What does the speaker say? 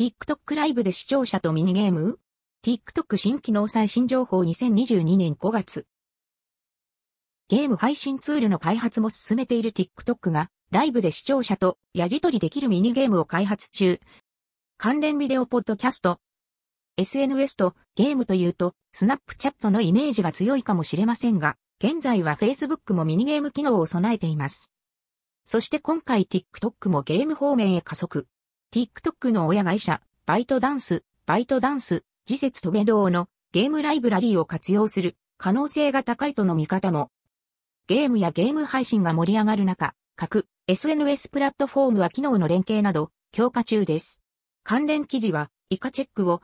TikTok ライブで視聴者とミニゲーム ?TikTok 新機能最新情報？2022年5月。ゲーム配信ツールの開発も進めている TikTok が、ライブで視聴者とやり取りできるミニゲームを開発中。関連ビデオポッドキャスト。SNS とゲームというと、スナップチャットのイメージが強いかもしれませんが、現在は Facebook もミニゲーム機能を備えています。そして今回 TikTok もゲーム方面へ加速。TikTok の親会社、バイトダンス、バイトダンス、次節とべ堂のゲームライブラリーを活用する可能性が高いとの見方もゲームやゲーム配信が盛り上がる中、各 SNS プラットフォームは機能の連携など強化中です。関連記事は以下チェックを